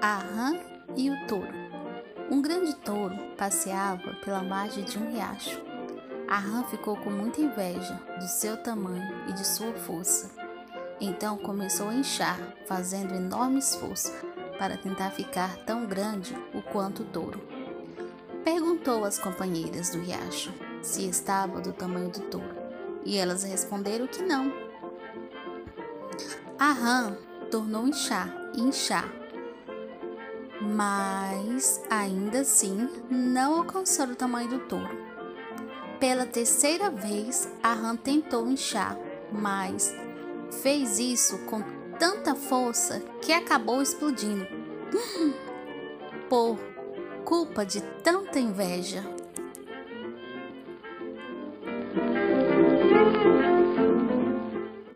a rã e o touro. Um grande touro passeava pela margem de um riacho. A rã ficou com muita inveja do seu tamanho e de sua força. Então começou a inchar, fazendo enorme esforço para tentar ficar tão grande o quanto o touro. Perguntou às companheiras do riacho se estava do tamanho do touro, e elas responderam que não. A rã tornou inchar e inchar mas ainda assim não alcançou o tamanho do touro. Pela terceira vez, a rã tentou inchar, mas fez isso com tanta força que acabou explodindo. Por culpa de tanta inveja.